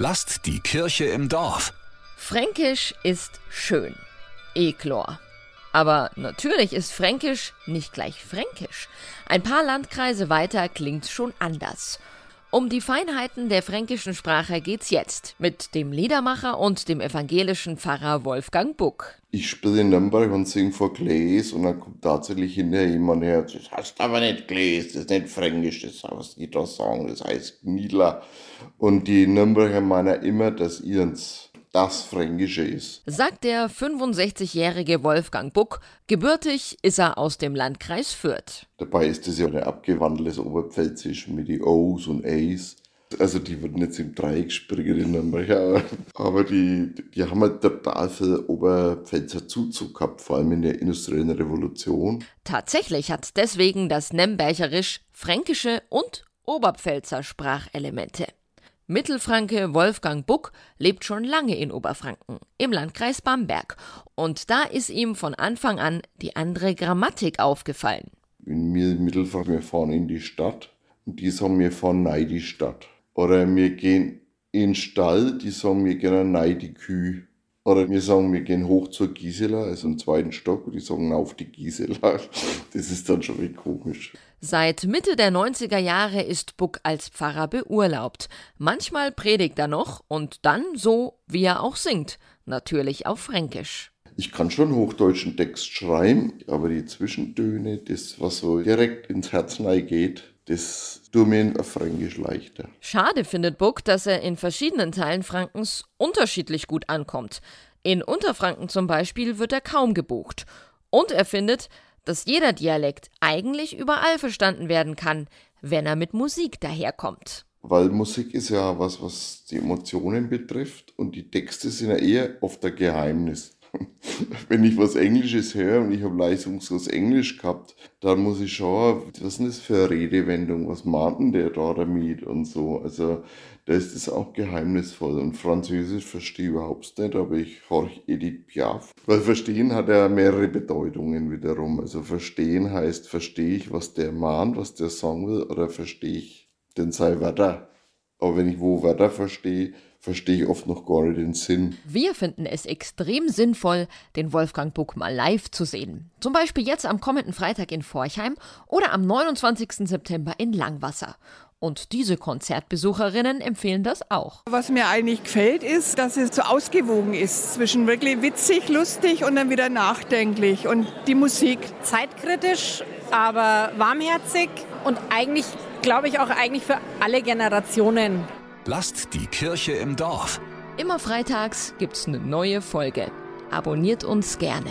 Lasst die Kirche im Dorf. Fränkisch ist schön. Eklor. Aber natürlich ist Fränkisch nicht gleich Fränkisch. Ein paar Landkreise weiter klingt's schon anders. Um die Feinheiten der fränkischen Sprache geht's jetzt mit dem Liedermacher und dem evangelischen Pfarrer Wolfgang Buck. Ich spiele in Nürnberg und singe vor Gläs und dann kommt tatsächlich hinterher jemand her, das heißt aber nicht Gläs, das ist nicht Fränkisch, das was die da sagen, das heißt Gniedler. Und die Nürnberger meinen immer, dass ihrens das Fränkische ist. Sagt der 65-jährige Wolfgang Buck. Gebürtig ist er aus dem Landkreis Fürth. Dabei ist es ja ein abgewandeltes Oberpfälzisch mit die O's und A's. Also die würden jetzt im Dreieck springen in Nürnberg, aber die, die haben halt total viel Oberpfälzer Zuzug gehabt, vor allem in der industriellen Revolution. Tatsächlich hat deswegen das Nembergerisch fränkische und Oberpfälzer Sprachelemente. Mittelfranke Wolfgang Buck lebt schon lange in Oberfranken, im Landkreis Bamberg. Und da ist ihm von Anfang an die andere Grammatik aufgefallen. In mir Mittelfranken, wir fahren in die Stadt und die sagen, wir fahren nein die Stadt. Oder wir gehen in den Stall, die sagen, wir gehen nein die Kühe. Oder wir sagen, wir gehen hoch zur Gisela, also im zweiten Stock, und die sagen auf die Gisela. Das ist dann schon wie komisch. Seit Mitte der 90er Jahre ist Buck als Pfarrer beurlaubt. Manchmal predigt er noch und dann so, wie er auch singt. Natürlich auf Fränkisch. Ich kann schon hochdeutschen Text schreiben, aber die Zwischentöne, das, was so direkt ins Herz geht, das tut mir auf Fränkisch leichter. Schade findet Buck, dass er in verschiedenen Teilen Frankens unterschiedlich gut ankommt. In Unterfranken zum Beispiel wird er kaum gebucht. Und er findet, dass jeder Dialekt eigentlich überall verstanden werden kann, wenn er mit Musik daherkommt. Weil Musik ist ja was, was die Emotionen betrifft und die Texte sind ja eher oft ein Geheimnis. Wenn ich was Englisches höre und ich habe leistungslos Englisch gehabt, dann muss ich schauen, was ist denn das für eine Redewendung, was meint denn der da damit und so. Also da ist es auch geheimnisvoll. Und Französisch verstehe ich überhaupt nicht, aber ich horch Edith Piaf. Weil verstehen hat ja mehrere Bedeutungen wiederum. Also verstehen heißt, verstehe ich, was der mahnt, was der sagen will, oder verstehe ich den Wörter. Aber wenn ich wo Wörter verstehe, verstehe ich oft noch gar nicht den Sinn. Wir finden es extrem sinnvoll, den Wolfgang Buck mal live zu sehen. Zum Beispiel jetzt am kommenden Freitag in Forchheim oder am 29. September in Langwasser. Und diese Konzertbesucherinnen empfehlen das auch. Was mir eigentlich gefällt, ist, dass es so ausgewogen ist zwischen wirklich witzig, lustig und dann wieder nachdenklich. Und die Musik. Zeitkritisch, aber warmherzig und eigentlich, glaube ich, auch eigentlich für alle Generationen. Lasst die Kirche im Dorf. Immer freitags gibt's eine neue Folge. Abonniert uns gerne.